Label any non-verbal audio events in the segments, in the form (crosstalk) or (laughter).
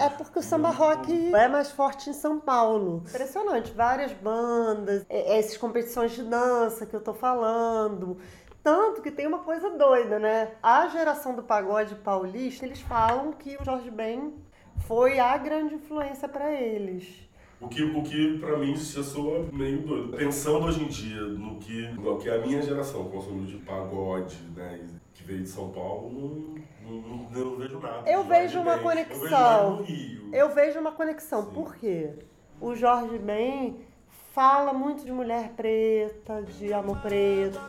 É porque o samba rock é mais forte em São Paulo. Impressionante, várias bandas, é, é essas competições de dança que eu tô falando. Tanto que tem uma coisa doida, né? A geração do pagode paulista, eles falam que o Jorge Ben foi a grande influência para eles. O que, o que pra mim já soa meio doido. Pensando hoje em dia no que, no que a minha geração consumiu de pagode, né, veio de São Paulo, não, não, não, não vejo nada. Eu vejo uma Ben. conexão. Eu vejo. Eu vejo uma conexão. Sim. Por quê? O Jorge Ben fala muito de mulher preta, de amor preto.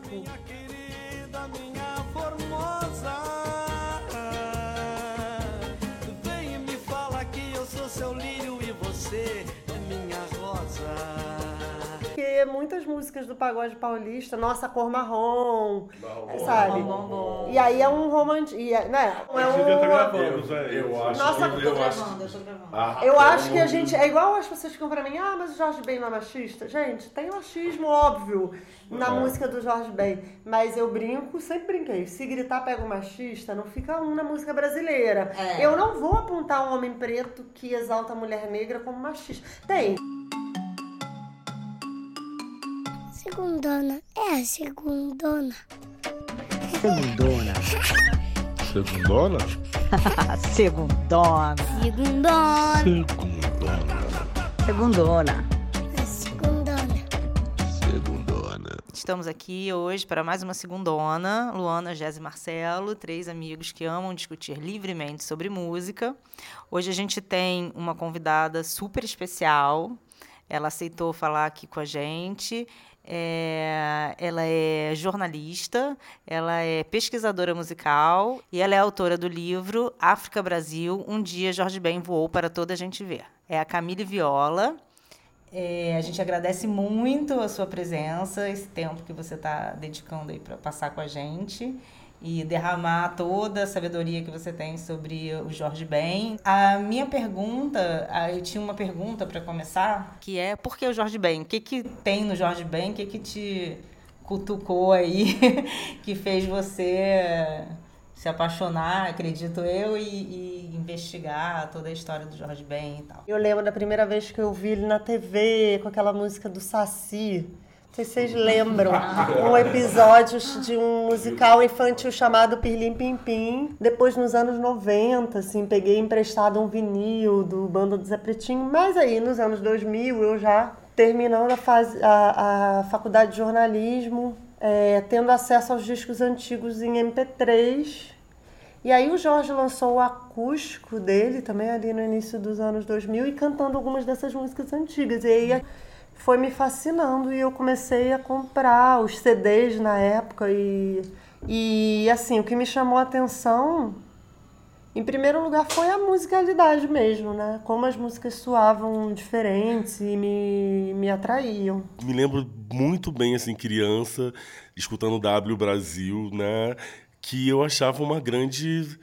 Porque muitas músicas do pagode paulista, Nossa Cor Marrom, Marrom. sabe? Bom, bom. E aí é um e é- Né? É um, gravando. Eu acho Nossa, que Eu eu tô acho. gravando, eu tô gravando. Ah, Eu pelo acho que a gente. É igual as pessoas ficam pra mim, ah, mas o Jorge Ben não é machista. Gente, tem machismo óbvio na É. música do Jorge Ben. Mas eu brinco, sempre brinquei. Se gritar pega o machista, não fica um na música brasileira. É. Eu não vou apontar um homem preto que exalta a mulher negra como machista. Tem. Segundona, é a segundona. Segundona. Segundona? (laughs) Segundona. Segundona, Segundona. é segundona. Segundona. Estamos aqui hoje para mais uma segundona. Luana, Jéssica e Marcelo, três amigos que amam discutir livremente sobre música. Hoje a gente tem uma convidada super especial. Ela aceitou falar aqui com a gente. É, ela é jornalista, ela é pesquisadora musical e ela é autora do livro África Brasil, Um Dia Jorge Ben Voou para Toda a Gente Ver. É a Camille Viola. É, a gente agradece muito a sua presença, esse tempo que você está dedicando aí para passar com a gente e derramar toda a sabedoria que você tem sobre o Jorge Ben. A minha pergunta, eu tinha uma pergunta para começar, que é por que o Jorge Ben? O que, que tem no Jorge Ben? O que, que te cutucou aí, (laughs) que fez você se apaixonar, acredito eu, e, e investigar toda a história do Jorge Ben e tal. Eu lembro da primeira vez que eu vi ele na TV com aquela música do Saci. Sei se vocês lembram. Um episódio de um musical infantil chamado Pirlim Pim Pim. Depois, nos anos 90, assim, peguei emprestado um vinil do Banda do Zé Pretinho. Mas aí, nos anos 2000, eu já terminando a, fase, a, a faculdade de jornalismo, é, tendo acesso aos discos antigos em MP3. E aí o Jorge lançou o acústico dele também ali no início dos anos 2000 e cantando algumas dessas músicas antigas. E aí foi me fascinando e eu comecei a comprar os CDs na época e e assim, o que me chamou a atenção em primeiro lugar foi a musicalidade mesmo, né? Como as músicas soavam diferentes e me, me atraíam. Me lembro muito bem, assim, criança, escutando W Brasil, né? Que eu achava uma grande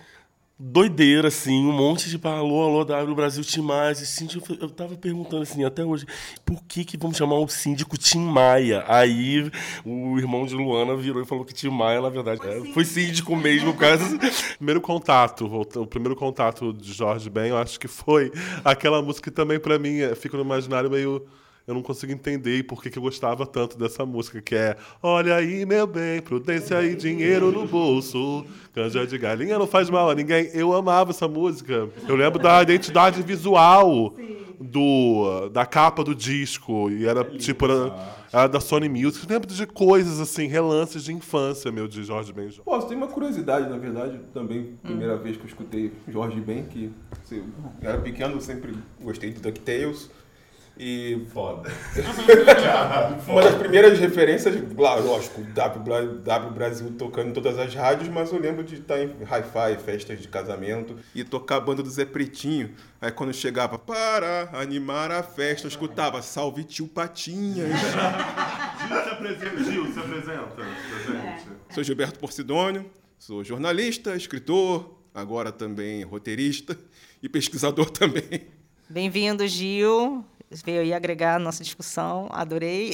doideira, assim, um monte de alô, alô, W Brasil Tim Maia. Síndico, eu tava perguntando, assim, até hoje, por que que vamos chamar o síndico Tim Maia? Aí o irmão de Luana virou e falou que Tim Maia, na verdade, é, foi síndico mesmo, por causa... (laughs) Primeiro contato, o primeiro contato de Jorge Ben, eu acho que foi aquela música que também pra mim é, fica no imaginário meio eu não consigo entender por que, que eu gostava tanto dessa música, que é Olha aí, meu bem, prudência e dinheiro no bolso. Canja de galinha não faz mal a ninguém. Eu amava essa música. Eu lembro da identidade visual do, da capa do disco. E era tipo, era, era da Sony Music. Eu lembro de coisas assim, relances de infância, meu, de Jorge Ben. Pô, tem uma curiosidade, na verdade, também, primeira vez que eu escutei Jorge Ben, que assim, eu era pequeno, eu sempre gostei do DuckTales. E Foda. (laughs) uma das primeiras referências, claro, lógico, W, w Brasil tocando em todas as rádios, mas eu lembro de estar em hi-fi, festas de casamento, e tocar a banda do Zé Pretinho. Aí quando chegava, para animar a festa, eu escutava, salve tio Patinhas. (laughs) Gil se apresenta, Gil, se apresenta gente. Sou Gilberto Porcidônio, sou jornalista, escritor, agora também roteirista e pesquisador (laughs) também. Bem-vindo, Gil. Veio aí agregar a nossa discussão, adorei.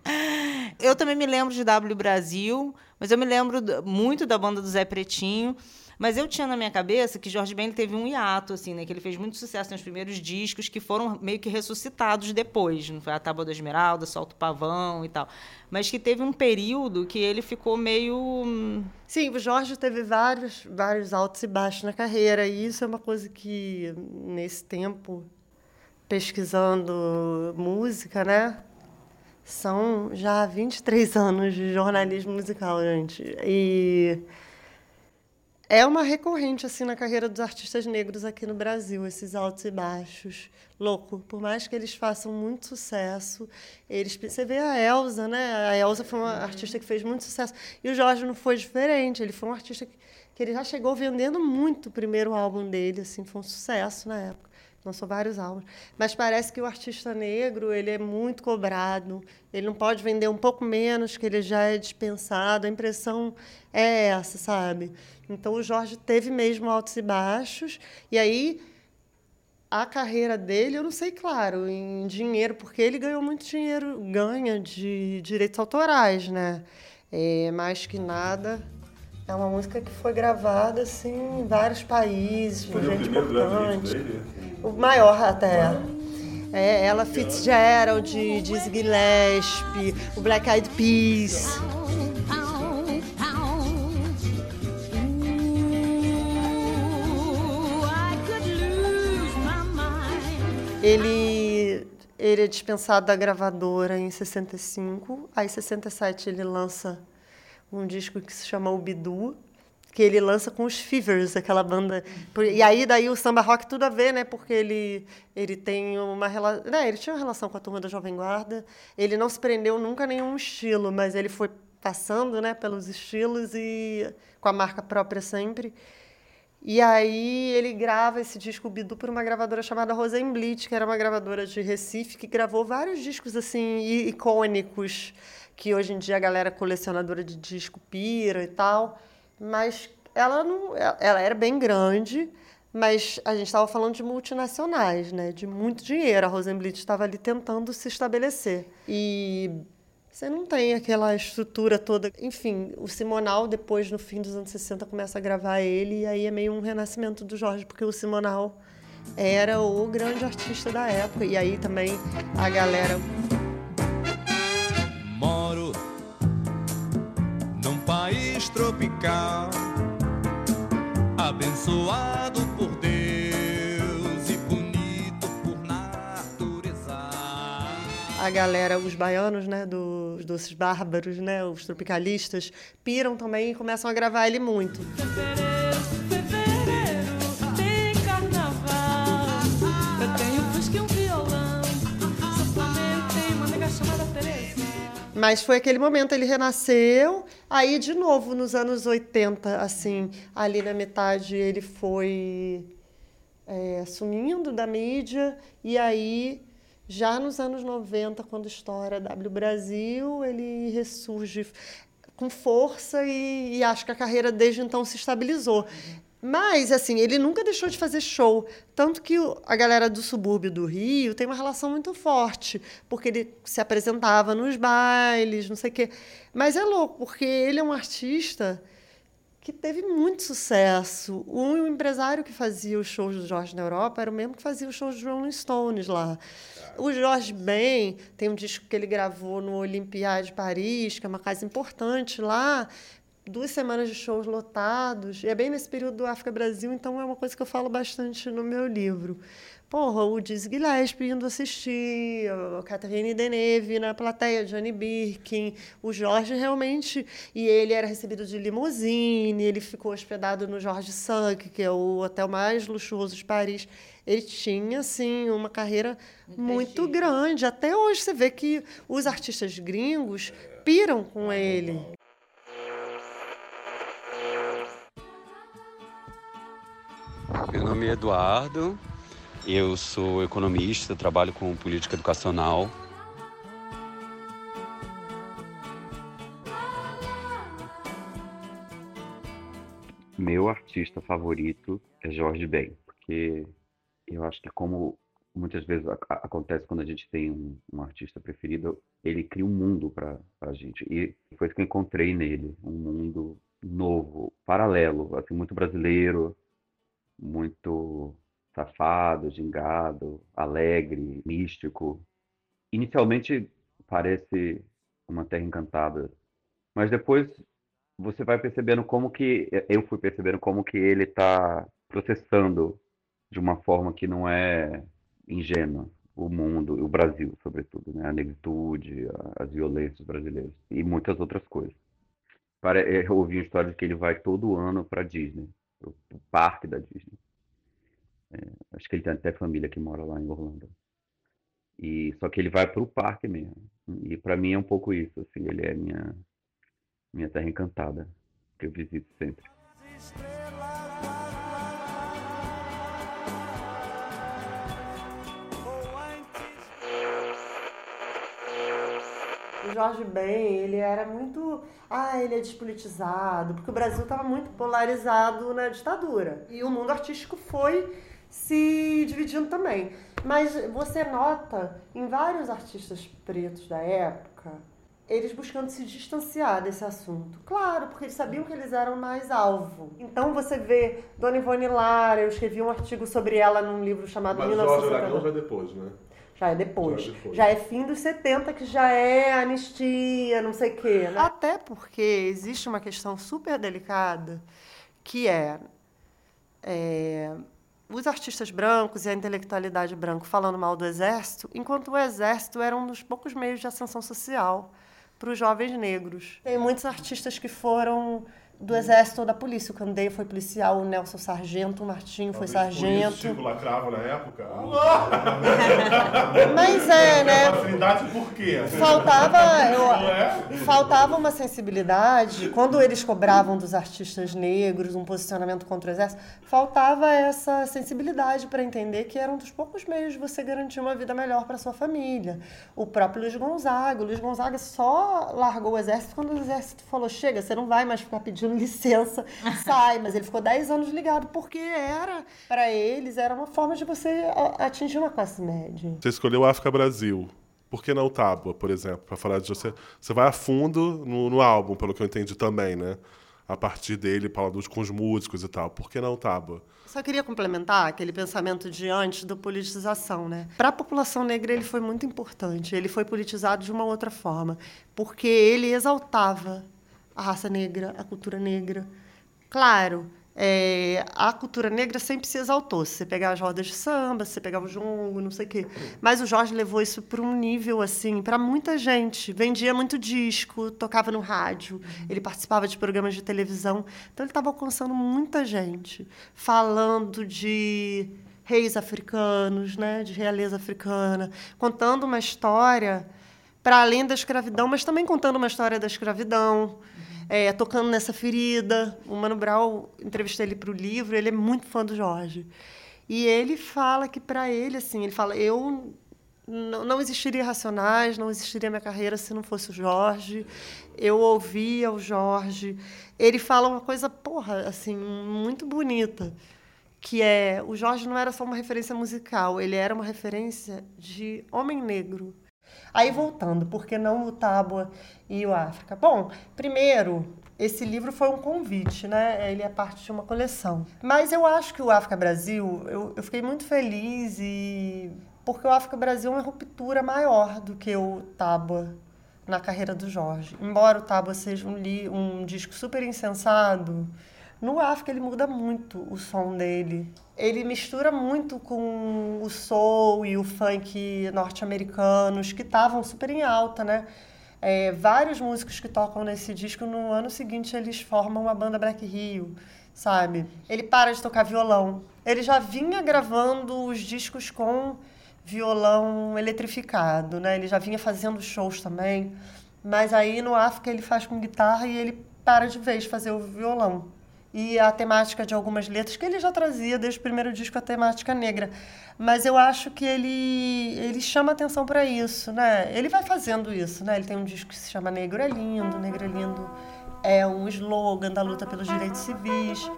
(laughs) eu também me lembro de W Brasil, mas eu me lembro muito da banda do Zé Pretinho. Mas eu tinha na minha cabeça que Jorge Ben teve um hiato, assim, né? Que ele fez muito sucesso nos primeiros discos, que foram meio que ressuscitados depois. Não foi a Tábua da Esmeralda, Solta o Pavão e tal. Mas que teve um período que ele ficou meio. Sim, o Jorge teve vários, vários altos e baixos na carreira, e isso é uma coisa que, nesse tempo, pesquisando música, né? São já 23 (laughs) anos de jornalismo musical, gente. E é uma recorrente, assim, na carreira dos artistas negros aqui no Brasil, esses altos e baixos. Louco, por mais que eles façam muito sucesso, eles... Você vê a Elsa, né? A Elsa foi uma artista que fez muito sucesso. E o Jorge não foi diferente, ele foi um artista que, que ele já chegou vendendo muito o primeiro álbum dele, assim, foi um sucesso na época. Lançou vários álbuns. Mas parece que o artista negro, ele é muito cobrado, ele não pode vender um pouco menos, que ele já é dispensado. A impressão é essa, sabe? Então, o Jorge teve mesmo altos e baixos. E aí, a carreira dele, eu não sei, claro, em dinheiro, porque ele ganhou muito dinheiro, ganha de direitos autorais, né? É, mais que nada, é uma música que foi gravada assim, em vários países, por gente importante. O maior até. É, ela Fitzgerald, Dizzy Gillespie, o Black Eyed Peas. Ele, ele é dispensado da gravadora em 65. Aí, em 67, ele lança um disco que se chama O Bidu, que ele lança com os Fevers, aquela banda. E aí, daí, o samba rock tudo a ver, né? Porque ele, ele tem uma relação... Né? Ele tinha uma relação com a turma da Jovem Guarda. Ele não se prendeu nunca a nenhum estilo, mas ele foi passando né, pelos estilos e com a marca própria sempre. E aí ele grava esse disco Bidu por uma gravadora chamada Rosenblit, que era uma gravadora de Recife, que gravou vários discos assim icônicos, que hoje em dia a galera colecionadora de disco pira e tal. Mas ela não, ela ela era bem grande, mas a gente estava falando de multinacionais, né? De muito dinheiro. A Rosenblit estava ali tentando se estabelecer. E você não tem aquela estrutura toda. Enfim, o Simonal, depois, no fim dos anos 60, começa a gravar ele, e aí é meio um renascimento do Jorge, porque o Simonal era o grande artista da época. E aí também a galera. Tropical, abençoado por Deus e bonito por natureza. A galera, os baianos, né, dos doces bárbaros, né, os tropicalistas, piram também e começam a gravar ele muito. Mas foi aquele momento, ele renasceu, aí de novo, nos anos 80, assim, ali na metade ele foi é, sumindo da mídia, e aí, já nos anos 90, quando estoura W Brasil, ele ressurge com força e, e acho que a carreira desde então se estabilizou. Mas, assim, ele nunca deixou de fazer show. Tanto que a galera do subúrbio do Rio tem uma relação muito forte, porque ele se apresentava nos bailes, não sei o quê. Mas é louco, porque ele é um artista que teve muito sucesso. O empresário que fazia os shows do Jorge na Europa era o mesmo que fazia os shows dos Rolling Stones lá. O Jorge Ben tem um disco que ele gravou no Olympiade de Paris, que é uma casa importante lá. Duas semanas de shows lotados. E é bem nesse período do África Brasil, então é uma coisa que eu falo bastante no meu livro. Porra, o Dizzy Gillespie indo assistir, a Catherine Deneuve na plateia, Johnny Birkin, o Jorge realmente... E ele era recebido de limusine, ele ficou hospedado no Jorge Sunk, que é o hotel mais luxuoso de Paris. Ele tinha, assim, uma carreira muito grande. Até hoje você vê que os artistas gringos piram com ele. Meu nome é Eduardo, eu sou economista, trabalho com política educacional. Meu artista favorito é Jorge Ben, porque eu acho que como muitas vezes acontece quando a gente tem um, um artista preferido, ele cria um mundo para a gente. E foi isso que eu encontrei nele, um mundo novo, paralelo, assim, muito brasileiro, muito safado, gingado, alegre, místico. Inicialmente parece uma terra encantada, mas depois você vai percebendo como que eu fui percebendo como que ele está processando de uma forma que não é ingênua o mundo, o Brasil, sobretudo, né? A negritude, as violências brasileiras e muitas outras coisas. Eu ouvi uma história de que ele vai todo ano para Disney, o o parque da Disney. É, acho que ele tem até família que mora lá em Orlando. E só que ele vai para o parque mesmo. E para mim é um pouco isso, assim, ele é minha minha terra encantada, que eu visito sempre. Jorge Ben, ele era muito. Ah, ele é despolitizado, porque o Brasil estava muito polarizado na ditadura. E o mundo artístico foi se dividindo também. Mas você nota em vários artistas pretos da época, eles buscando se distanciar desse assunto. Claro, porque eles sabiam que eles eram mais alvo. Então você vê Dona Ivone Lara, eu escrevi um artigo sobre ela num livro chamado Mas Jorge 1970. Aragão já é depois, né? Já é depois. Já é depois. Já é fim dos 70, que já é anistia, não sei o quê. Né? Até porque existe uma questão super delicada, que é, é, os artistas brancos e a intelectualidade branca falando mal do exército, enquanto o exército era um dos poucos meios de ascensão social para os jovens negros. Tem muitos artistas que foram do exército ou da polícia. O Candeia foi policial, o Nelson Sargento, o Martinho foi Talvez Por sargento. isso Lacrava na época. (laughs) Mas é, né? Facilidade por quê? Faltava, eu- é? faltava uma sensibilidade. Quando eles cobravam dos artistas negros um posicionamento contra o exército, faltava essa sensibilidade para entender que era um dos poucos meios de você garantir uma vida melhor para sua família. O próprio Luiz Gonzaga. O Luiz Gonzaga só largou o exército quando o exército falou: chega, você não vai mais ficar pedindo licença, (laughs) sai. Mas ele ficou 10 anos ligado, porque era, para eles, era uma forma de você atingir uma classe média. Você escolheu África Brasil. Por que não Tábua, por exemplo? Para falar de você. Você vai a fundo no, no álbum, pelo que eu entendi também, né? A partir dele, fala dos, com os músicos e tal. Por que não Tábua? Só queria complementar aquele pensamento de antes da politização, né? Para a população negra ele foi muito importante. Ele foi politizado de uma outra forma, porque ele exaltava a raça negra, a cultura negra. Claro, é, a cultura negra sempre se exaltou. Se você pegar as rodas de samba, se você pegar o jongo, não sei o quê. Mas o Jorge levou isso para um nível assim, para muita gente. Vendia muito disco, tocava no rádio, ele participava de programas de televisão. Então ele estava alcançando muita gente, falando de reis africanos, né, de realeza africana, contando uma história para além da escravidão, mas também contando uma história da escravidão, é, tocando nessa ferida. O Mano Brown, entrevistei ele para o livro, ele é muito fã do Jorge. E ele fala que para ele, assim, ele fala, eu não, não existiria Racionais, não existiria minha carreira se não fosse o Jorge. Eu ouvia o Jorge. Ele fala uma coisa, porra, assim, muito bonita, que é, o Jorge não era só uma referência musical, ele era uma referência de homem negro. Aí voltando, por que não o Tábua e o África? Bom, primeiro, esse livro foi um convite, né? Ele é parte de uma coleção. Mas eu acho que o África Brasil, eu, eu fiquei muito feliz e porque o África Brasil é uma ruptura maior do que o Tábua na carreira do Jorge. Embora o Tábua seja um, li, um disco super insensado, no África ele muda muito o som dele. Ele mistura muito com o soul e o funk norte-americanos, que estavam super em alta, né? É, vários músicos que tocam nesse disco, no ano seguinte eles formam a banda Black Rio, sabe? Ele para de tocar violão. Ele já vinha gravando os discos com violão eletrificado, né? Ele já vinha fazendo shows também. Mas aí no África ele faz com guitarra e ele para de vez fazer o violão e a temática de algumas letras que ele já trazia desde o primeiro disco a temática negra. Mas eu acho que ele ele chama atenção para isso né? Ele vai fazendo isso né? Ele tem um disco que se chama Negro é lindo Negro é lindo é um slogan da luta pelos direitos civis.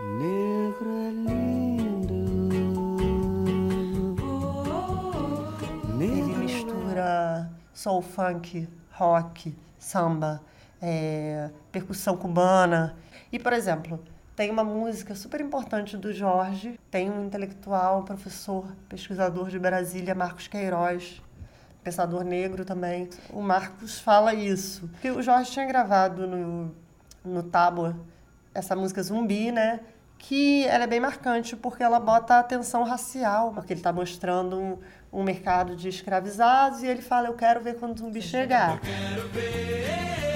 Negro é lindo. ele mistura soul funk rock samba é, percussão cubana. E, por exemplo, tem uma música super importante do Jorge, tem um intelectual, professor, pesquisador de Brasília, Marcos Queiroz, pensador negro também. O Marcos fala isso. Que o Jorge tinha gravado no, no Tábua essa música Zumbi, né? Que ela é bem marcante porque ela bota a tensão racial, porque ele está mostrando um, um mercado de escravizados e ele fala: Eu quero ver quando o zumbi chegar. Quero ver,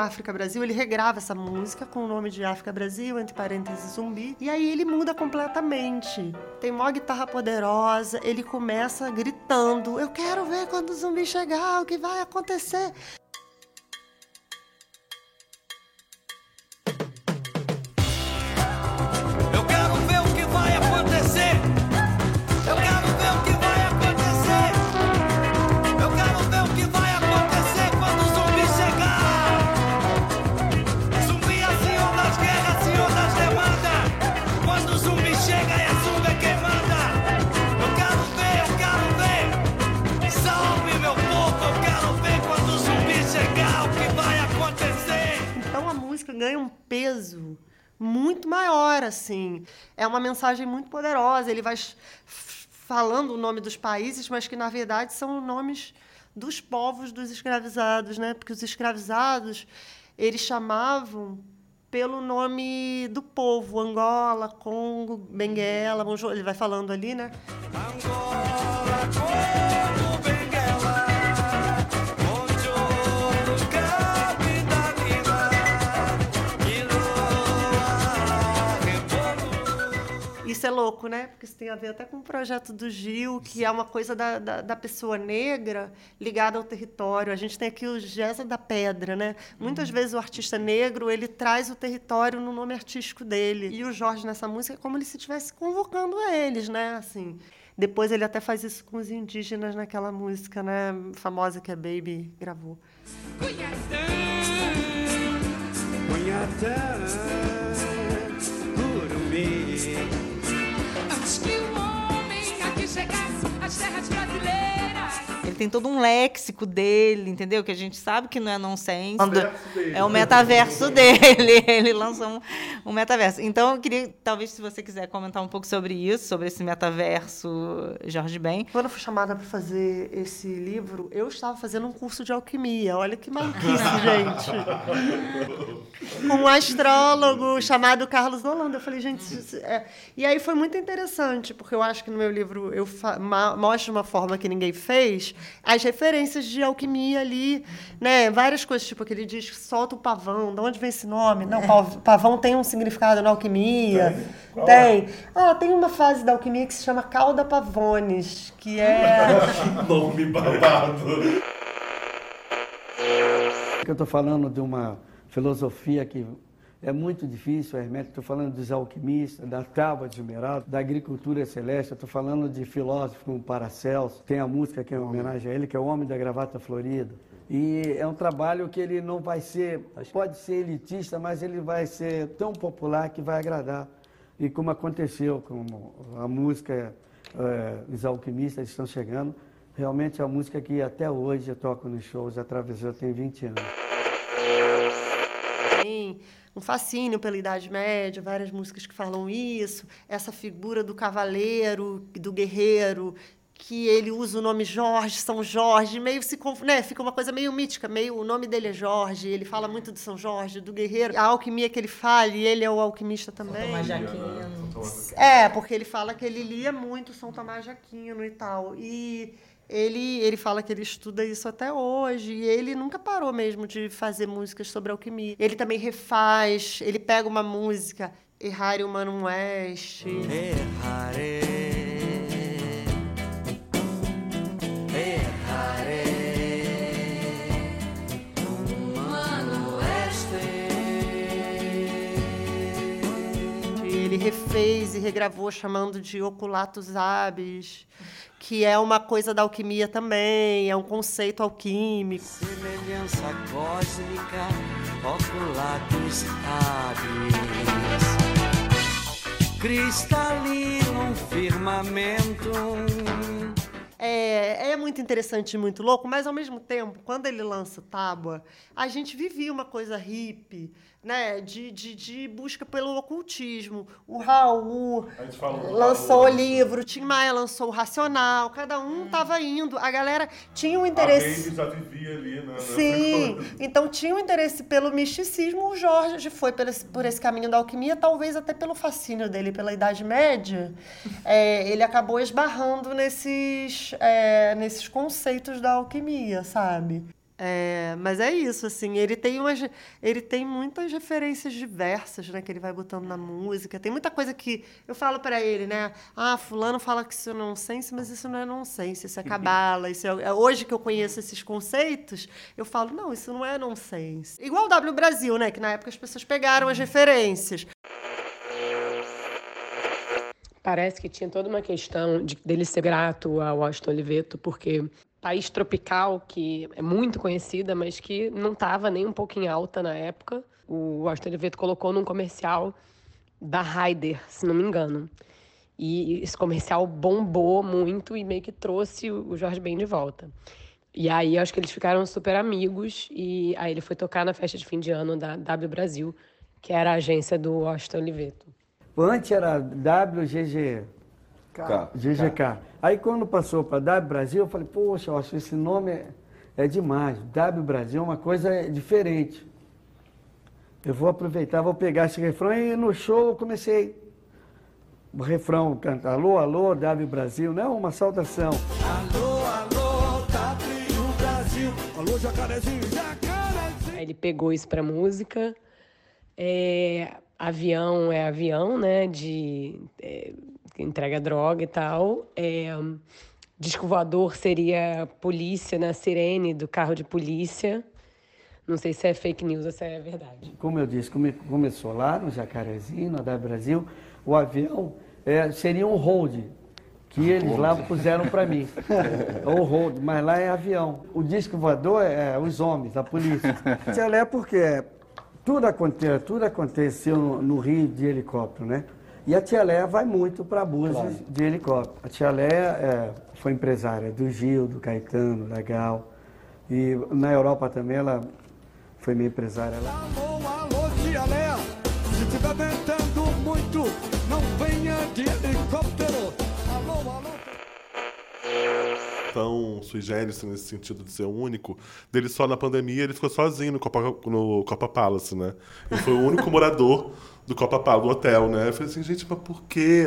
África Brasil, ele regrava essa música com o nome de África Brasil, entre parênteses zumbi. E aí ele muda completamente. Tem mó guitarra poderosa, ele começa gritando: Eu quero ver quando o zumbi chegar, o que vai acontecer. Assim. É uma mensagem muito poderosa. Ele vai falando o nome dos países, mas que na verdade são nomes dos povos dos escravizados, né? Porque os escravizados eles chamavam pelo nome do povo, Angola, Congo, Benguela, Monjo- ele vai falando ali, né? Isso é louco, né? Porque isso tem a ver até com o projeto do Gil, que é uma coisa da, da, da pessoa negra ligada ao território. A gente tem aqui o Gesa da Pedra, né? Muitas vezes o artista negro, ele traz o território no nome artístico dele. E o Jorge, nessa música, é como ele se estivesse convocando a eles, né? Assim, depois ele até faz isso com os indígenas naquela música, né? Famosa que a Baby gravou. Cunhatã, Urumbi. Antes chegasse às terras brasileiras. Ele tem todo um léxico dele, entendeu? Que a gente sabe que não é nonsense. Metaverso dele. É o metaverso (laughs) dele. Ele lançou um, um metaverso. Então, eu queria, talvez, se você quiser comentar um pouco sobre isso, sobre esse metaverso Jorge Ben. Quando eu fui chamada para fazer esse livro, eu estava fazendo um curso de alquimia. Olha que maluquice, (laughs) gente. Com um astrólogo chamado Carlos Holanda. Eu falei, gente. isso é- E aí foi muito interessante, porque eu acho que no meu livro eu mostro uma forma que ninguém fez as referências de alquimia ali, né? Várias coisas, tipo aquele diz solta o pavão, de onde vem esse nome? Não, pav- pavão tem um significado na alquimia. Qual Tem. Ah, tem uma fase da alquimia que se chama cauda pavones, que é. (laughs) Nome babado. que eu estou falando de uma filosofia que é muito difícil, hermético. Estou falando dos alquimistas, da tábua de esmeralda, da agricultura celeste. Estou falando de filósofos como Paracelso. Tem a música que é em homenagem a ele, que é o Homem da Gravata Florida. E é um trabalho que ele não vai ser, pode ser elitista, mas ele vai ser tão popular que vai agradar. E como aconteceu com a música, eh, os alquimistas estão chegando, realmente é uma música que até hoje eu toco nos shows, atravessou, tem 20 anos. Um fascínio pela Idade Média, várias músicas que falam isso, essa figura do cavaleiro, do guerreiro, que ele usa o nome Jorge, São Jorge, meio se conf... né? fica uma coisa meio mítica, meio o nome dele é Jorge, ele fala muito do São Jorge, do guerreiro, a alquimia que ele fala, e ele é o alquimista também. Tomás de Aquino. É, porque ele fala que ele lia muito São Tomás de Aquino e tal. E ele, ele fala que ele estuda isso até hoje. E ele nunca parou mesmo de fazer músicas sobre alquimia. Ele também refaz, ele pega uma música, Errare Humanum Est. Errare. Ele refez e regravou chamando de Oculatus Abis, que é uma coisa da alquimia também, é um conceito alquímico. Semelhança cósmica, oculatus habis. cristalino firmamento. É, é muito interessante e muito louco, mas ao mesmo tempo, quando ele lança o Tábua, a gente vivia uma coisa hippie, né? De, de, de busca pelo ocultismo. O Raul A gente falou do lançou o Raul. livro, o Tim Maia lançou o Racional, cada um estava indo. A galera tinha um A interesse. Baby já vivia ali, né? Sim, então tinha um interesse pelo misticismo. O Jorge foi por esse, por esse caminho da alquimia, talvez até pelo fascínio dele pela Idade Média. (laughs) É, ele acabou esbarrando nesses, é, nesses conceitos da alquimia, sabe? É, mas é isso, assim, ele tem, umas, ele tem muitas referências diversas, né, que ele vai botando na música. Tem muita coisa que eu falo pra ele, né? Ah, fulano fala que isso é nonsense, mas isso não é nonsense, isso é cabala, isso é... é- Hoje que eu conheço esses conceitos, eu falo, não, isso não é nonsense. Igual o W Brasil, né, que na época as pessoas pegaram as referências. Parece que tinha toda uma questão de, dele ser grato ao Washington Oliveto, porque país tropical, que é muito conhecida, mas que não estava nem um pouco em alta na época, o Washington Oliveto colocou num comercial da Ryder, se não me engano. E esse comercial bombou muito e meio que trouxe o Jorge Ben de volta. E aí acho que eles ficaram super amigos e aí ele foi tocar na festa de fim de ano da W Brasil, que era a agência do Washington Oliveto. Antes era WGG. K. GGK. Aí quando passou para W Brasil, eu falei, poxa, eu acho que esse nome é, é demais. W Brasil é uma coisa diferente. Eu vou aproveitar, vou pegar esse refrão e no show eu comecei. O refrão canta Alô, alô, W Brasil, não é uma saudação. Alô, alô, W Brasil. Alô, jacarezinho, jacarezinho. Aí ele pegou isso pra música. É, avião é avião, né? De é, entrega droga e tal. É, disco voador seria polícia na sirene do carro de polícia. Não sei se é fake news ou se é verdade. Como eu disse, come- começou lá no Jacarezinho, no W Brasil, o avião é, seria um hold, que eles lá puseram para mim. o (laughs) hold, mas lá é avião. O disco voador é, é os homens, a polícia. (laughs) Tchelé porque tudo, aconte, tudo aconteceu no, Rio de helicóptero, né? E a Tia Léa vai muito para Búzios de helicóptero. A Tia Léa é, foi empresária do Gil, do Caetano, da Gal. E na Europa também ela foi minha empresária lá. Alô, alô, tia Léa. Se tiver ventando muito, não venha de helicóptero. Alô, alô. Tão sui generis nesse sentido de ser único, dele só na pandemia ele ficou sozinho no Copa, no Copa Palace, né? Ele foi o único morador do Copa Palace, do hotel, né? Eu falei assim, gente, mas por quê?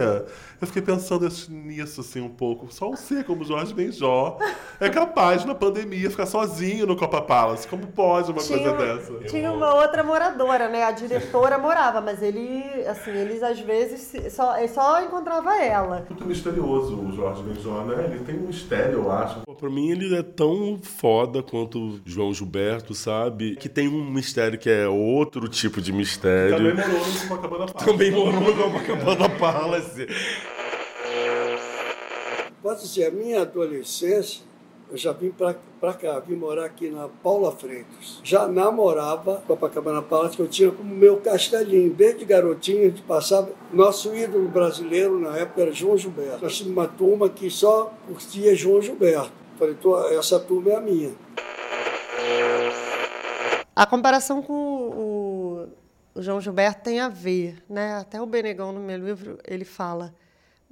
Eu fiquei pensando nisso, assim, um pouco. Só um ser como Jorge Benjó é capaz, na pandemia, ficar sozinho no Copa Palace. Como pode uma Tinha, coisa dessa? tinha uma outra moradora, né? A diretora morava, mas ele, assim, eles às vezes só, só encontrava ela. Muito misterioso o Jorge Benjó, né? Ele tem um mistério, eu acho. Pô, Pra mim, ele é tão foda quanto o João Gilberto, sabe? Que tem um mistério que é outro tipo de mistério. Também morou no Copacabana Palace. Também morou no Copacabana Palace. Posso dizer, a minha adolescência, eu já vim para cá, vim morar aqui na Paula Freitas. Já namorava Copacabana Palace, que eu tinha como meu castelinho. Desde garotinho, a gente passava. Nosso ídolo brasileiro na época era João Gilberto. Nós tínhamos uma turma que só curtia João Gilberto. Falei, "Tô- essa turma é a minha. A comparação com o, o João Gilberto tem a ver, né? Até o Benegão no meu livro ele fala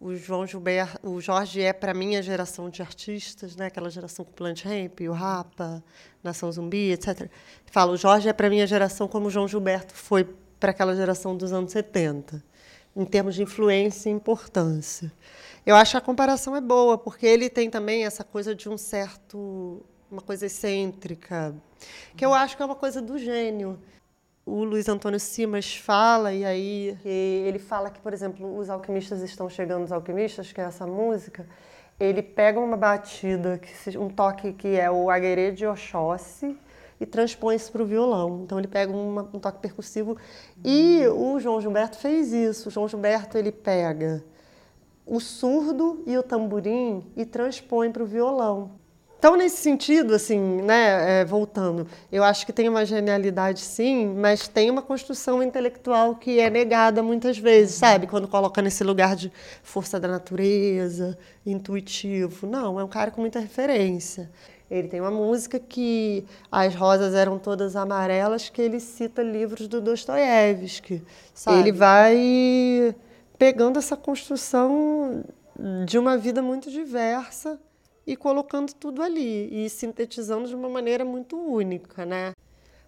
o João Gilberto, o Jorge é para a geração de artistas, né? Aquela geração com Plant Ramp, o Rapa, Nação Zumbi, etc. Fala, o Jorge é para a geração como o João Gilberto foi para aquela geração dos anos 70, em termos de influência e importância. Eu acho que a comparação é boa, porque ele tem também essa coisa de um certo uma coisa excêntrica, que eu acho que é uma coisa do gênio. O Luiz Antônio Simas fala, e aí ele fala que, por exemplo, os alquimistas estão chegando, os alquimistas, que é essa música, ele pega uma batida, um toque que é o aguerê de Oxóssi, e transpõe isso para o violão. Então ele pega uma- um toque percussivo. E o João Gilberto fez isso. O João Gilberto ele pega o surdo e o tamborim e transpõe para o violão. Então, nesse sentido, assim, né, é, voltando, eu acho que tem uma genialidade, sim, mas tem uma construção intelectual que é negada muitas vezes, sabe? Quando coloca nesse lugar de força da natureza, intuitivo. Não, é um cara com muita referência. Ele tem uma música que as rosas eram todas amarelas, que ele cita livros do Dostoiévski. Sabe? Ele vai pegando essa construção de uma vida muito diversa e colocando tudo ali e sintetizando de uma maneira muito única, né?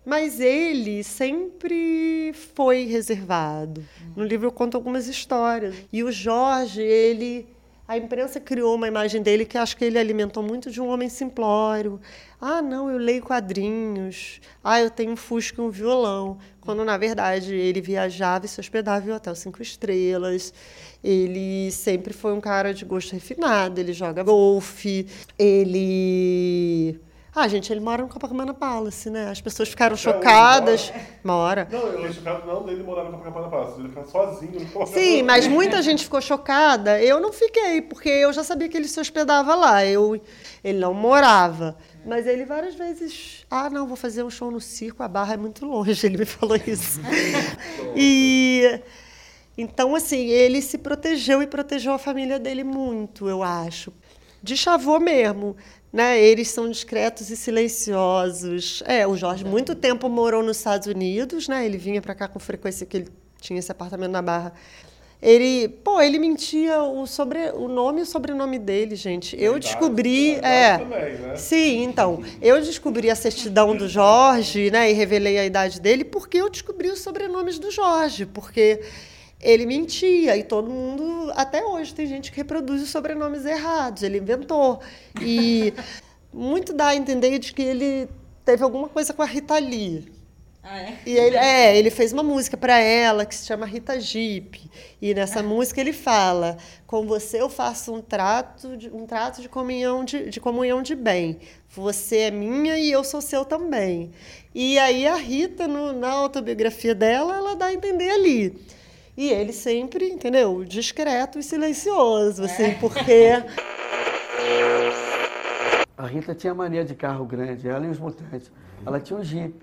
Mas ele sempre foi reservado. No livro eu conto algumas histórias. E o Jorge, ele a imprensa criou uma imagem dele que acho que ele alimentou muito de um homem simplório. Ah, não, eu leio quadrinhos. Ah, eu tenho um fusca e um violão. Quando, na verdade, ele viajava e se hospedava em hotel cinco estrelas. Ele sempre foi um cara de gosto refinado. Ele joga golfe. Ele... Ah, gente, ele mora no Copacabana Palace, né? As pessoas ficaram chocadas. Mora. Não, eu fiquei chocado não dele morar no Copacabana Palace, ele ficar sozinho no Copacabana Sim, mas muita gente ficou chocada. Eu não fiquei, porque eu já sabia que ele se hospedava lá. Eu, ele não morava. Mas ele várias vezes. Ah, não, vou fazer um show no circo, a barra é muito longe. (laughs) Ele me falou isso. e. Então, assim, ele se protegeu e protegeu a família dele muito, eu acho. De chavô mesmo. Né? Eles são discretos e silenciosos. É, o Jorge muito tempo morou nos Estados Unidos, né? Ele vinha para cá com frequência que ele tinha esse apartamento na Barra. Ele, pô, ele mentia o sobre o nome e o sobrenome dele, gente. Eu descobri, é. também, né? Sim, então, eu descobri a certidão do Jorge, né, e revelei a idade dele porque eu descobri os sobrenomes do Jorge, porque ele mentia e todo mundo, até hoje, tem gente que reproduz os sobrenomes errados. Ele inventou. E (laughs) muito dá a entender de que ele teve alguma coisa com a Rita Lee. Ah, é? E ele, é, ele fez uma música para ela que se chama Rita Jeep. E nessa música ele fala: Com você eu faço um trato de, um trato de comunhão de, de comunhão de bem. Você é minha e eu sou seu também. E aí a Rita, no, na autobiografia dela, ela dá a entender ali. E ele sempre, entendeu? Discreto e silencioso, assim, porque. A Rita tinha mania de carro grande, ela e os mutantes. Ela tinha um Jeep.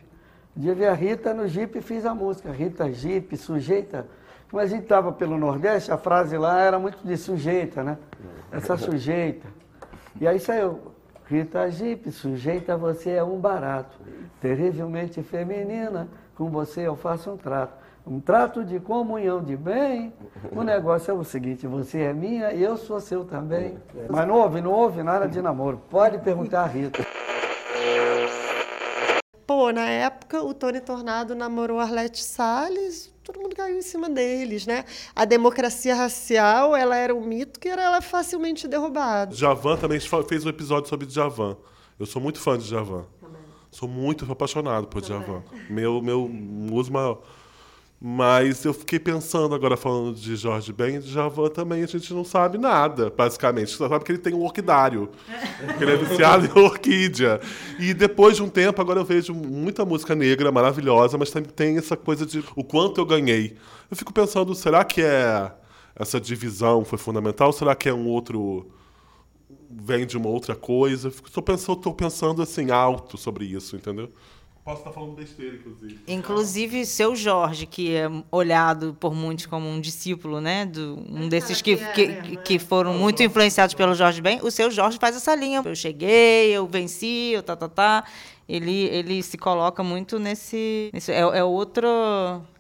Um dia vi a Rita no Jeep e fiz a música. Rita Jeep, sujeita. Como a gente estava pelo Nordeste, a frase lá era muito de sujeita, né? Essa sujeita. E aí saiu. Rita Jeep, sujeita, você é um barato. Terrivelmente feminina, com você eu faço um trato. Um trato de comunhão de bem. O negócio é o seguinte: você é minha e eu sou seu também. Mas não houve, não houve nada de namoro. Pode perguntar a Rita. Pô, na época o Tony Tornado namorou a Arlete Salles, todo mundo caiu em cima deles, né? A democracia racial, ela era um mito que era ela facilmente derrubada. Javan também fez um episódio sobre Javan. Eu sou muito fã de Javan. Sou muito apaixonado por Javan. Meu, meu músico maior. Mas eu fiquei pensando agora, falando de Jorge Ben, de Javan também, a gente não sabe nada, basicamente. Só sabe que ele tem um orquidário. (laughs) que ele é viciado em orquídea. E depois de um tempo, agora eu vejo muita música negra maravilhosa, mas também tem essa coisa de o quanto eu ganhei. Eu fico pensando, será que é essa divisão foi fundamental? Será que é um outro vem de uma outra coisa? Estou pensando, pensando assim alto sobre isso, entendeu? Posso estar falando besteira, inclusive. Inclusive, seu Jorge, que é olhado por muitos como um discípulo, né? Do, um desses que, que, que foram muito influenciados pelo Jorge Ben, o seu Jorge faz essa linha. Eu cheguei, eu venci, eu tá, tá, tá. Ele, ele se coloca muito nesse. nesse é, é outro.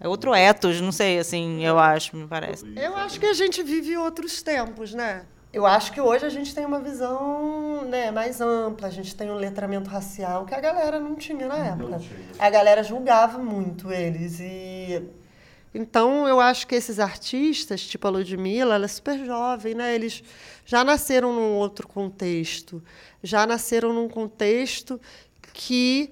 É outro ethos, não sei, assim, eu acho, me parece. Eu acho que a gente vive outros tempos, né? Eu acho que hoje a gente tem uma visão né, mais ampla, a gente tem um letramento racial que a galera não tinha na época. A galera julgava muito eles e então eu acho que esses artistas, tipo a Ludmilla, ela é super jovem, né? Eles já nasceram num outro contexto, já nasceram num contexto que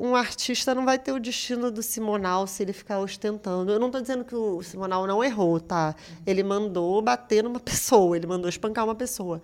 um artista não vai ter o destino do Simonal se ele ficar ostentando. Eu não estou dizendo que o Simonal não errou, tá? Ele mandou bater numa (laughs) pessoa, ele mandou espancar uma pessoa.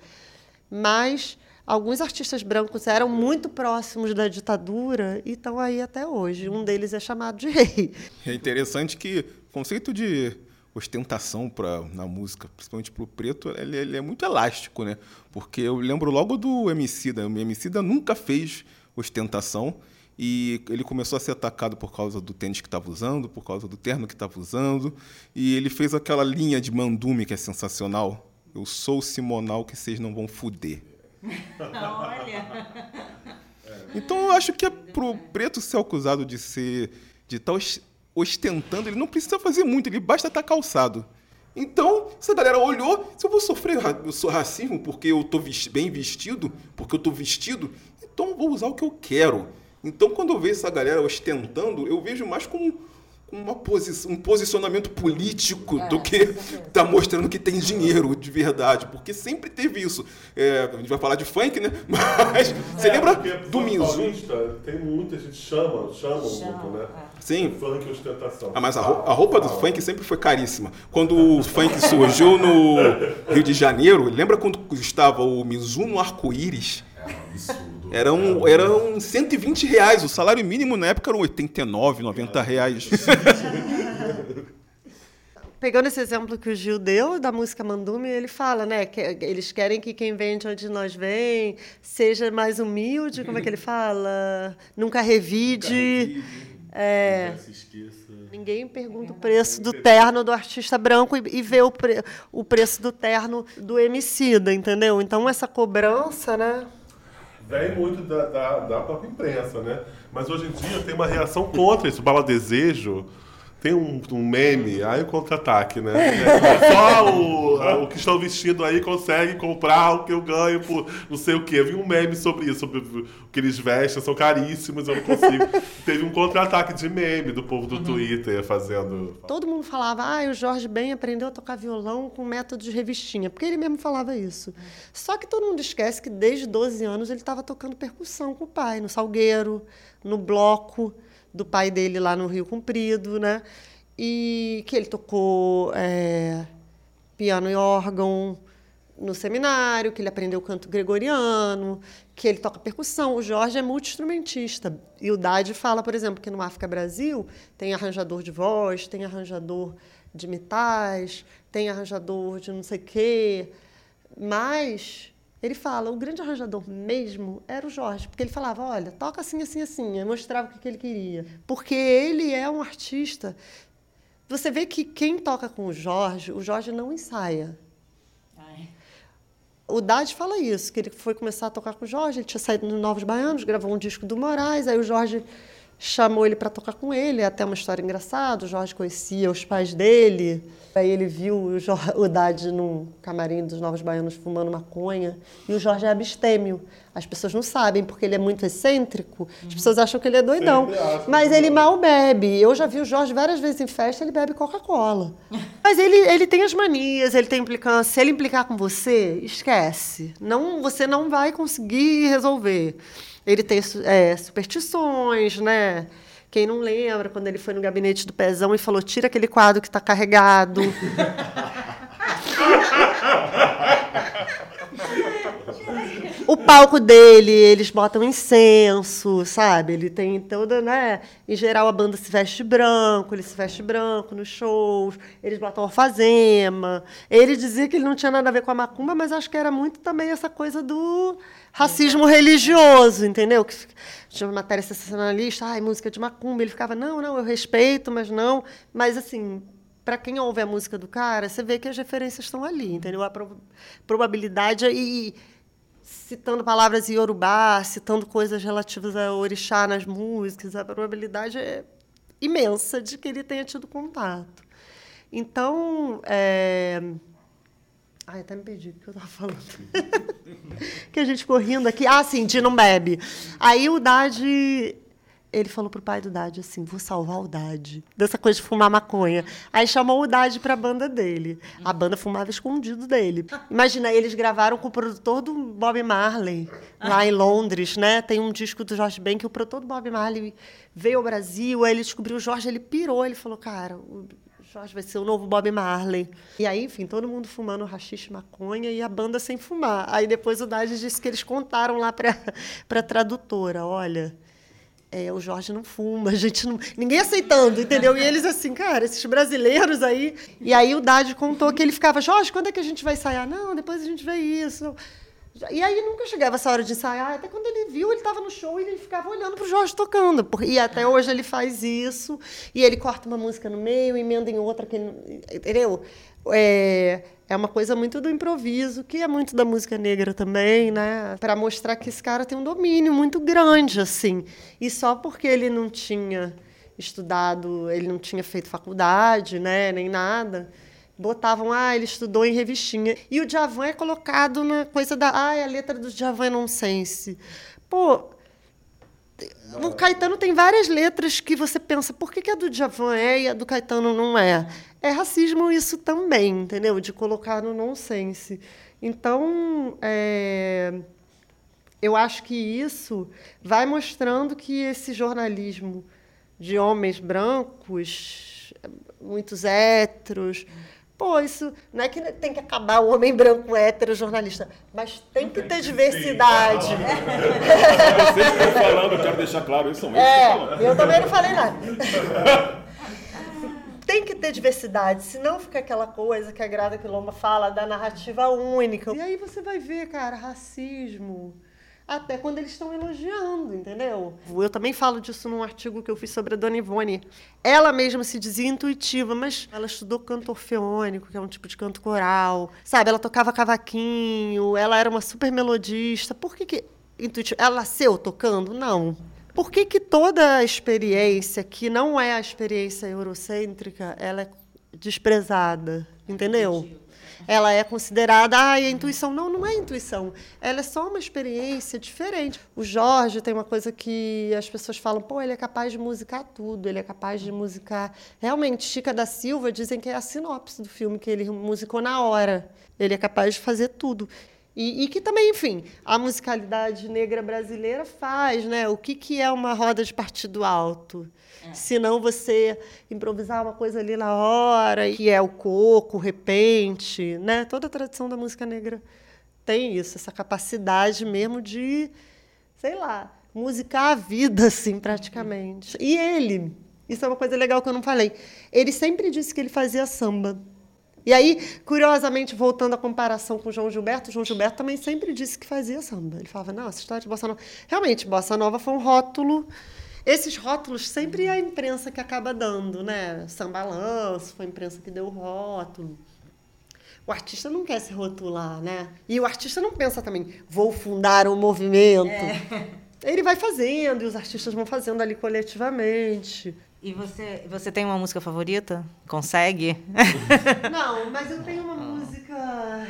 Mas alguns artistas brancos eram muito próximos da ditadura e estão aí até hoje. Um deles é chamado de rei. É interessante que o conceito de ostentação pra, na música, principalmente pro preto, ele, ele é muito elástico, né? Porque eu lembro logo do Emicida. O Emicida nunca fez ostentação e ele começou a ser atacado por causa do tênis que estava usando, por causa do terno que estava usando, e ele fez aquela linha de mandume que é sensacional. Eu sou o Simonal que vocês não vão fuder. Olha. Então eu acho que é pro preto ser acusado de ser de estar ostentando, ele não precisa fazer muito, ele basta estar calçado. Então, essa galera olhou, se eu vou sofrer eu sou racismo porque eu ves- bem vestido, porque eu tô vestido, então eu vou usar o que eu quero. Então, quando eu vejo essa galera ostentando, eu vejo mais como uma posi um posicionamento político do que (laughs) tá mostrando que tem dinheiro de verdade, porque sempre teve isso. É, a gente vai falar de funk, né? (laughs) Mas você lembra do Minzu? paulista, Tem muita gente chama, chama muito, né? Sim. Funk ostentação. Ah, mas a roupa, a roupa do funk sempre foi caríssima. Quando o funk surgiu no (laughs) Rio de Janeiro, lembra quando estava o Mizuno Arco-Íris? Eram, eram 120 reais. O salário mínimo na época era 89, 90 reais. (laughs) Pegando esse exemplo que o Gil deu da música Mandume, ele fala, né, que eles querem que quem vem de onde nós vem seja mais humilde, como é que ele fala? Nunca revide. É, Se esqueça. ninguém pergunta o preço do terno do artista branco e, e vê o, pre- o preço do terno do Emicida, entendeu? Então essa cobrança, né? Vem muito da, da, da própria imprensa, né? Mas hoje em dia tem uma reação contra isso. Bala Desejo tem um, um meme, aí o contra-ataque, né? (laughs) Só o, o que estão vestindo aí consegue comprar o que eu ganho por não sei o quê. Eu vi um meme sobre isso, sobre o que eles vestem, são caríssimos, eu não consigo. (laughs) Teve um contra-ataque de meme do povo do Twitter fazendo. Todo mundo falava, ah, o Jorge Ben aprendeu a tocar violão com método de revistinha, porque ele mesmo falava isso. Só que todo mundo esquece que desde 12 anos ele estava tocando percussão com o pai, no Salgueiro, no bloco do pai dele lá no Rio Comprido, né? E que ele tocou é, piano e órgão no seminário, que ele aprendeu canto gregoriano, que ele toca percussão. O Jorge é multi-instrumentista. E o Dade fala, por exemplo, que no África Brasil tem arranjador de voz, tem arranjador de metais, tem arranjador de não sei o quê. Mas ele fala, o grande arranjador mesmo era o Jorge, porque ele falava, olha, toca assim, assim, assim, aí mostrava o que que ele queria. Porque ele é um artista. Você vê que quem toca com o Jorge, o Jorge não ensaia. O Dade fala isso, que ele foi começar a tocar com o Jorge, ele tinha saído no Novos Baianos, gravou um disco do Moraes, aí o Jorge chamou ele para tocar com ele, é até uma história engraçada, o Jorge conhecia os pais dele, aí ele viu o, Jorge, (laughs) o Dade num camarim dos Novos Baianos fumando maconha, e o Jorge é abstêmio. As pessoas não sabem, porque ele é muito excêntrico, as pessoas acham que ele é doidão, mas ele não. mal bebe. Eu já vi o Jorge várias vezes em festa, ele bebe Coca-Cola. (laughs) Mas ele, ele tem as manias, ele tem implicância. Se ele implicar com você, esquece. Não, você não vai conseguir resolver. Ele tem é, superstições, né? Quem não lembra quando ele foi no gabinete do Pezão e falou: tira aquele quadro que está carregado. (laughs) O palco dele, eles botam incenso, sabe? Ele tem toda, né? Em geral, a banda se veste branco, ele se veste branco nos shows, eles botam alfazema. Ele dizia que ele não tinha nada a ver com a macumba, mas acho que era muito também essa coisa do racismo religioso, entendeu? Que tinha uma matéria sensacionalista, ai, música de macumba. Ele ficava, não, não, eu respeito, mas não. Mas, assim, para quem ouve a música do cara, você vê que as referências estão ali, entendeu? A prob- probabilidade e citando palavras em Yorubá, citando coisas relativas a orixá nas músicas, a probabilidade é imensa de que ele tenha tido contato. Então, é... Ai, até me perdi o que eu estava falando. (laughs) que a gente ficou rindo aqui. Ah, sim, de não bebe. Aí o Dade, ele falou pro pai do Dade assim, vou salvar o Dade. Dessa coisa de fumar maconha. Aí chamou o Dade pra banda dele. A banda fumava escondido dele. Imagina, eles gravaram com o produtor do Bob Marley, lá em Londres, né? Tem um disco do Jorge Ben que o produtor do Bob Marley veio ao Brasil, aí ele descobriu o Jorge, ele pirou, ele falou, cara, o Jorge vai ser o novo Bob Marley. E aí, enfim, todo mundo fumando rachixe maconha e a banda sem fumar. Aí depois o Dade disse que eles contaram lá para a tradutora, olha, é, o Jorge não fuma, (laughs) a gente não. Ninguém aceitando, entendeu? E eles assim, cara, esses brasileiros aí. E aí o Dade contou que ele ficava, Jorge, quando é que a gente vai ensaiar? Não, depois a gente vê isso. E aí nunca chegava essa hora de ensaiar, até quando ele viu, ele estava no show e ele ficava olhando pro Jorge tocando. E até hoje ele faz isso. E ele corta uma música no meio, emenda em outra, que ele entendeu? É, é uma coisa muito do improviso, que é muito da música negra também, né? Para mostrar que esse cara tem um domínio muito grande, assim. E só porque ele não tinha estudado, ele não tinha feito faculdade, né, nem nada botavam, ah, ele estudou em revistinha. E o Djavan é colocado na coisa da, ah, a letra do Djavan é nonsense. Pô, o Caetano tem várias letras que você pensa, por que, que a do Djavan é e a do Caetano não é? É racismo isso também, entendeu? De colocar no nonsense. Então, é, eu acho que isso vai mostrando que esse jornalismo de homens brancos, muitos héteros, Pô, isso não é que tem que acabar o homem branco hétero jornalista, mas tem que ter diversidade. Vocês (laughs) estão falando, eu quero deixar claro isso. São falando. É, eu também não falei nada. (laughs) Tem que ter diversidade, senão fica aquela coisa que a Grada Quilomba fala da narrativa única. E aí você vai ver, cara, racismo. Até quando eles estão elogiando, entendeu? Eu também falo disso num artigo que eu fiz sobre a Dona Ivone. Ela mesma se dizia intuitiva, mas ela estudou canto orfeônico, que é um tipo de canto coral. Sabe, ela tocava cavaquinho, ela era uma super melodista. Por que que intuitiva? Ela nasceu tocando? Não. Por que, que toda a experiência que não é a experiência eurocêntrica, ela é desprezada? Entendeu? Ela é considerada, ah, a intuição. Não, não é intuição. Ela é só uma experiência diferente. O Jorge tem uma coisa que as pessoas falam, pô, ele é capaz de musicar tudo, ele é capaz de musicar. Realmente, Chica da Silva dizem que é a sinopse do filme, que ele musicou na hora. Ele é capaz de fazer tudo. E, e que também, enfim, a musicalidade negra brasileira faz, né? O que, que é uma roda de partido alto? Se não você improvisar uma coisa ali na hora, que é o coco, o repente, né? Toda a tradição da música negra tem isso, essa capacidade mesmo de, sei lá, musicar a vida, assim, praticamente. E ele, isso é uma coisa legal que eu não falei, ele sempre disse que ele fazia samba. E aí, curiosamente, voltando à comparação com o João Gilberto, o João Gilberto também sempre disse que fazia samba. Ele falava, não, essa história de bossa nova... Realmente, bossa nova foi um rótulo... Esses rótulos sempre é a imprensa que acaba dando, né? Samba Lanço, foi a imprensa que deu o rótulo. O artista não quer se rotular, né? E o artista não pensa também, vou fundar um movimento. Ele vai fazendo, e os artistas vão fazendo ali coletivamente. E você, você tem uma música favorita? Consegue? (laughs) Não, mas eu tenho uma música.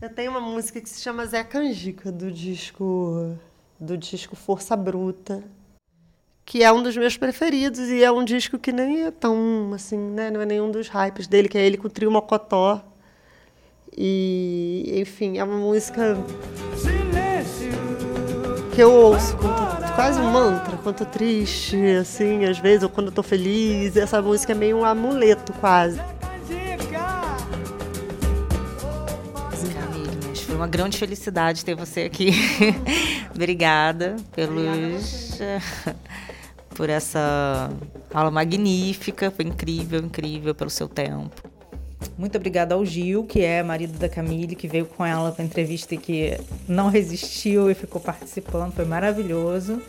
Eu tenho uma música que se chama Zé Canjica, do disco. Do disco Força Bruta. Que é um dos meus preferidos e é um disco que nem é tão assim, né? Não é nenhum dos hypes dele, que é ele com o trio Mocotó. E, enfim, é uma música que eu ouço quando tô, quase um mantra, quando tô triste, assim, às vezes, ou quando eu tô feliz. Essa música é meio um amuleto, quase. Camille, foi uma grande felicidade ter você aqui. (laughs) Obrigada pelos. por essa aula magnífica, foi incrível, incrível pelo seu tempo. Muito obrigada ao Gil, que é marido da Camille, que veio com ela para entrevista e que não resistiu e ficou participando, foi maravilhoso.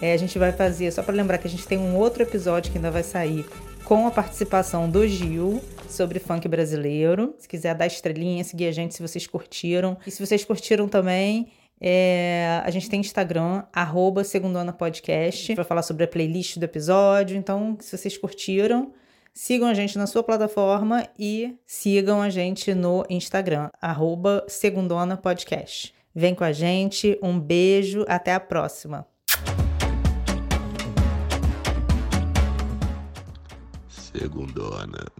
É, a gente vai fazer, só para lembrar que a gente tem um outro episódio que ainda vai sair com a participação do Gil sobre funk brasileiro. Se quiser dar estrelinha, seguir a gente se vocês curtiram. E se vocês curtiram também, é, a gente tem Instagram, arroba Podcast, para falar sobre a playlist do episódio. Então, se vocês curtiram, sigam a gente na sua plataforma e sigam a gente no Instagram, arroba Segundona Podcast. Vem com a gente, um beijo, até a próxima. Segundona.